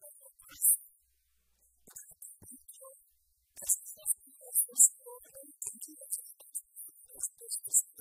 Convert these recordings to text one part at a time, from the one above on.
Thank you.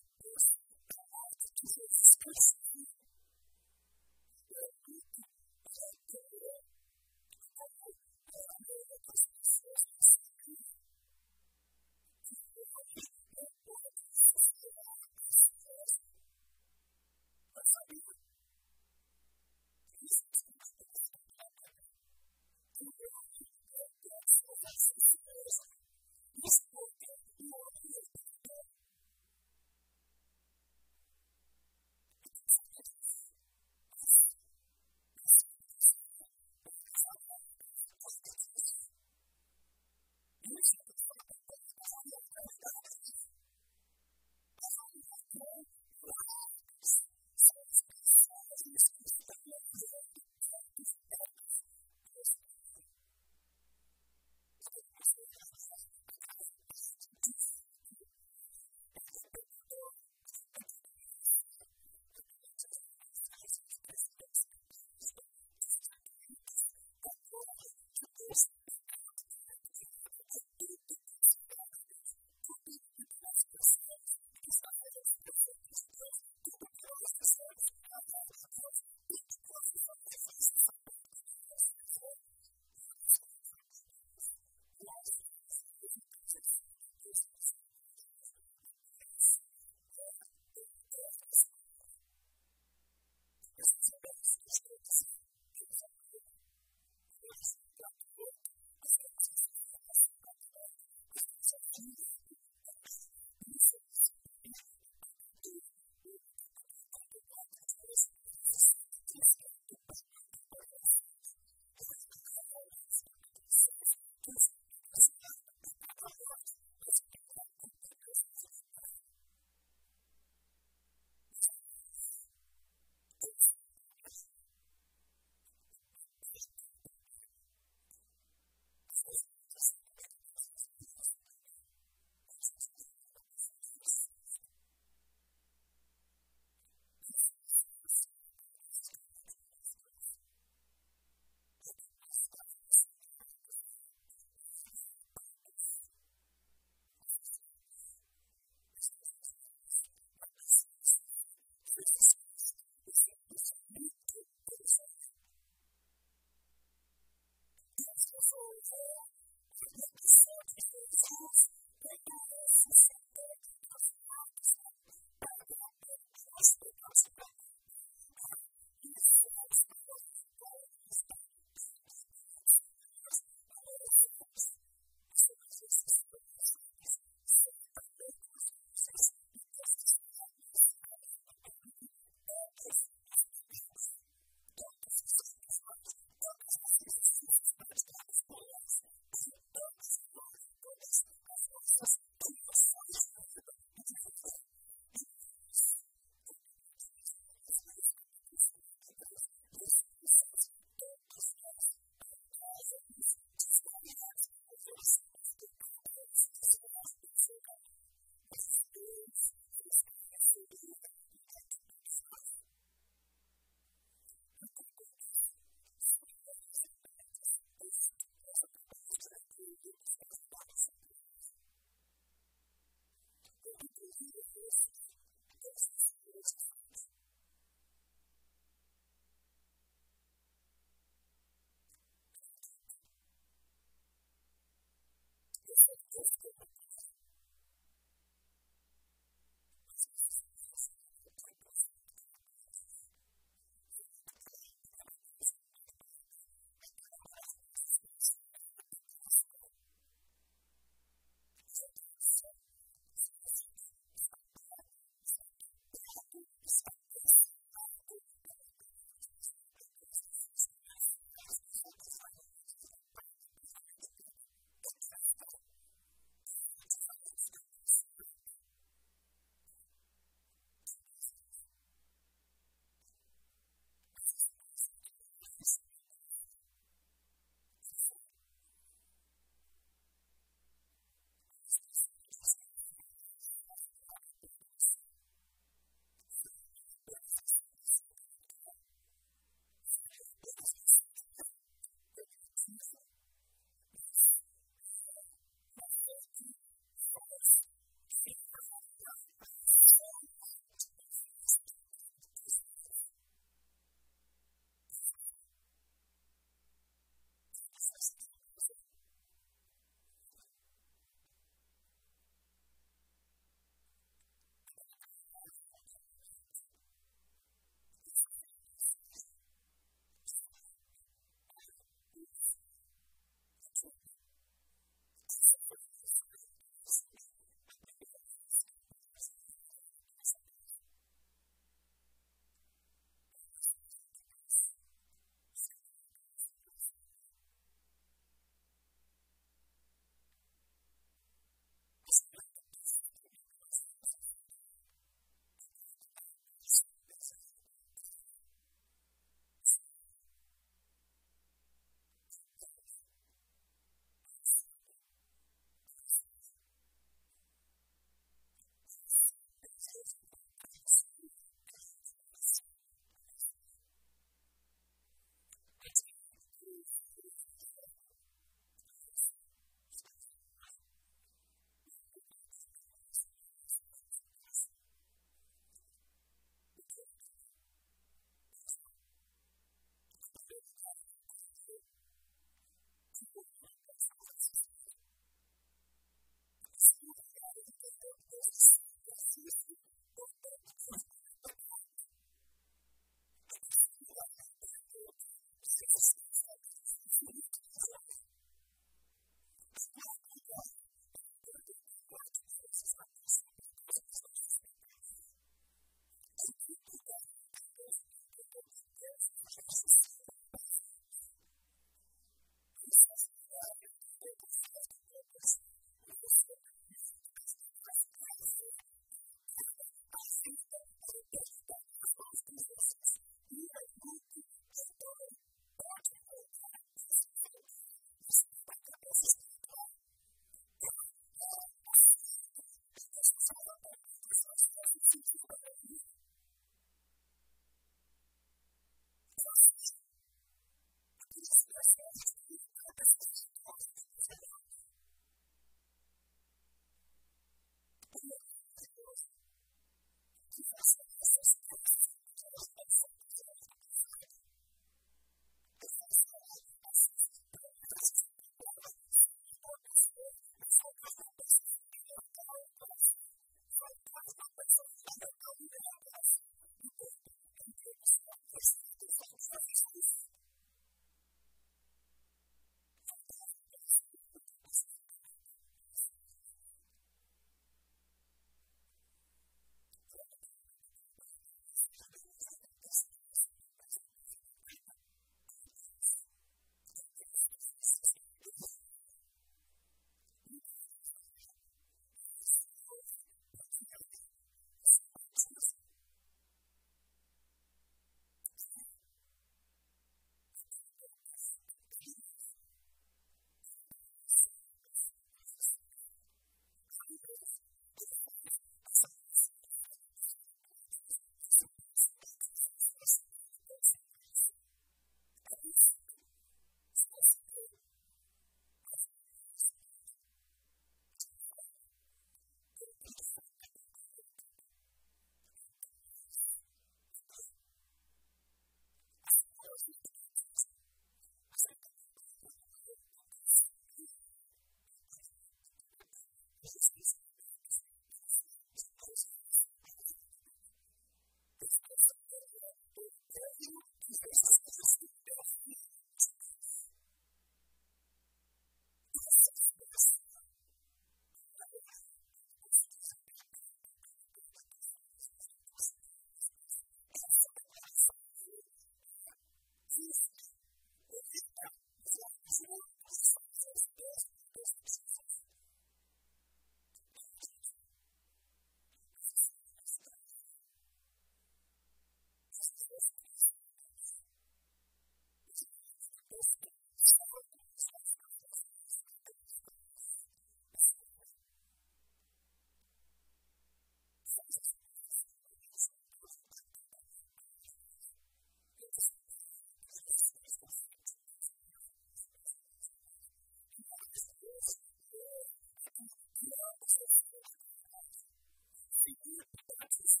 the year passes,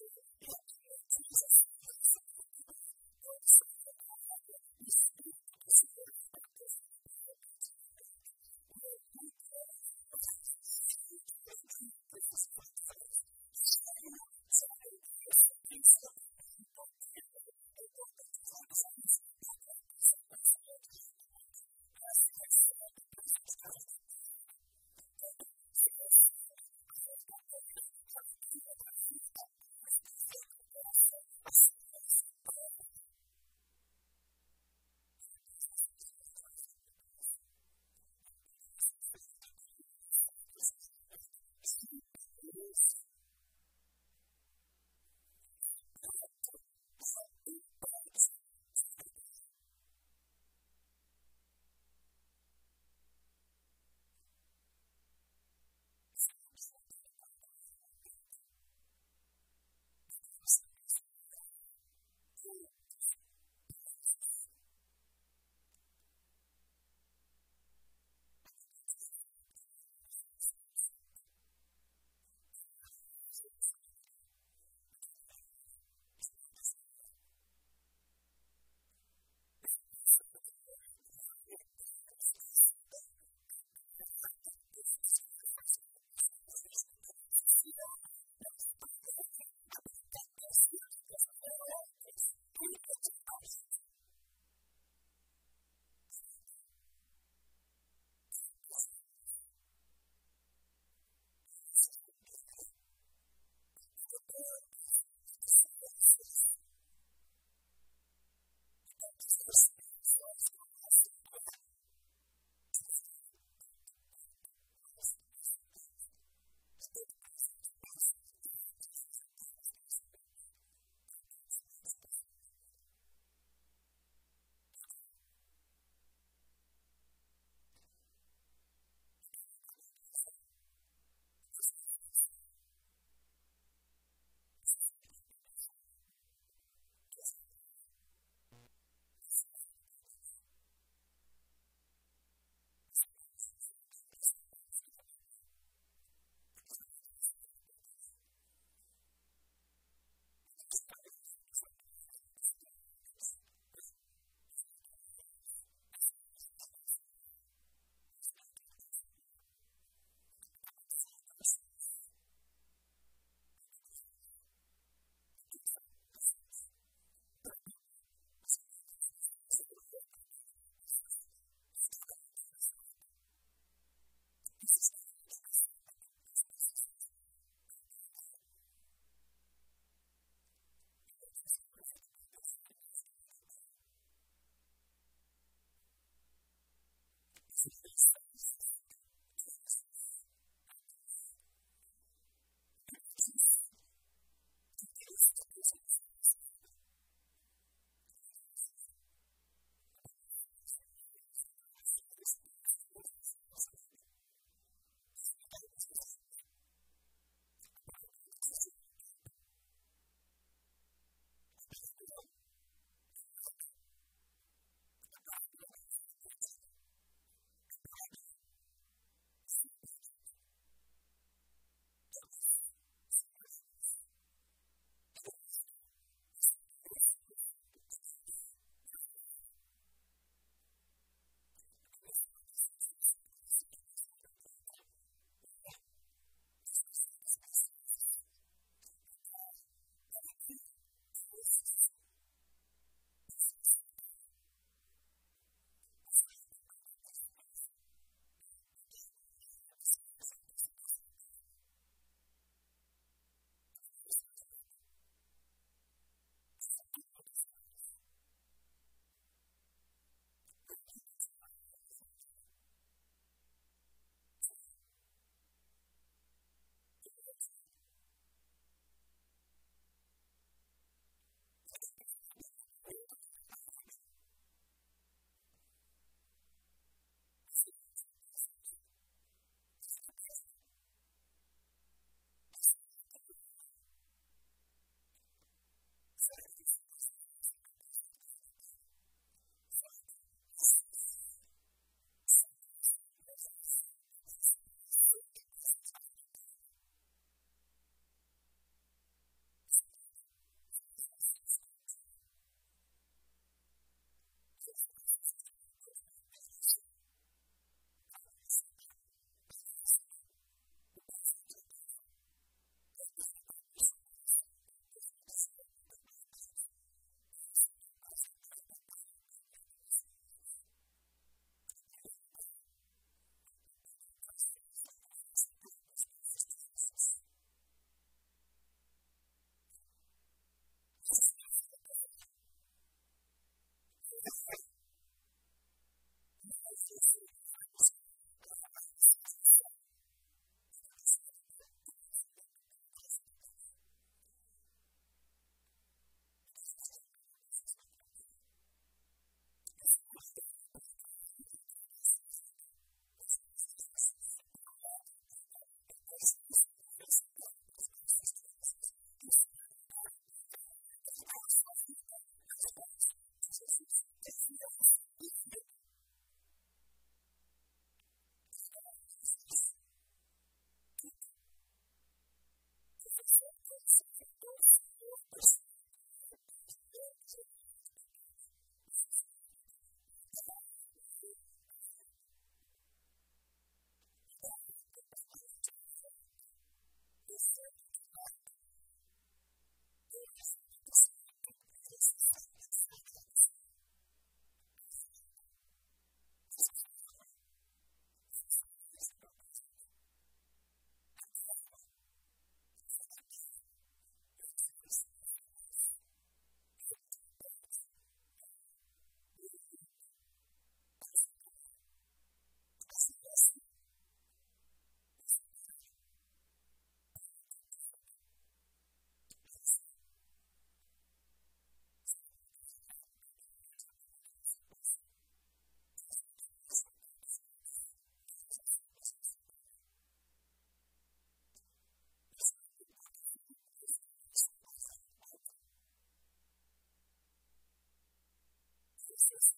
Christ.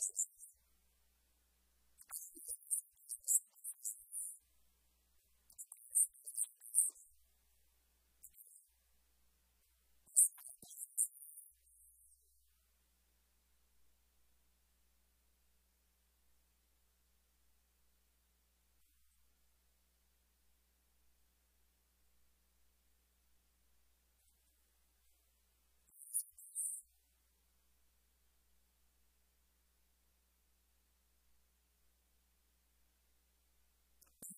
Jesus.